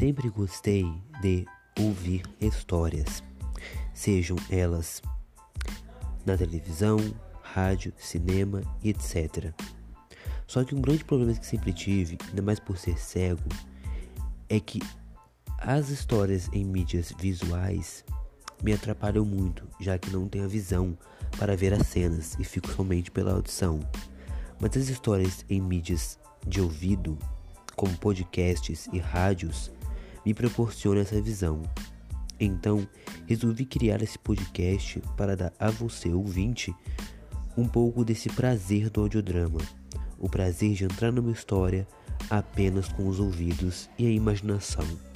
Sempre gostei de ouvir histórias, sejam elas na televisão, rádio, cinema e etc. Só que um grande problema que sempre tive, ainda mais por ser cego, é que as histórias em mídias visuais me atrapalham muito, já que não tenho a visão para ver as cenas e fico somente pela audição. Mas as histórias em mídias de ouvido, como podcasts e rádios, me proporcionam essa visão. Então, resolvi criar esse podcast para dar a você, ouvinte, um pouco desse prazer do audiodrama, o prazer de entrar numa história apenas com os ouvidos e a imaginação.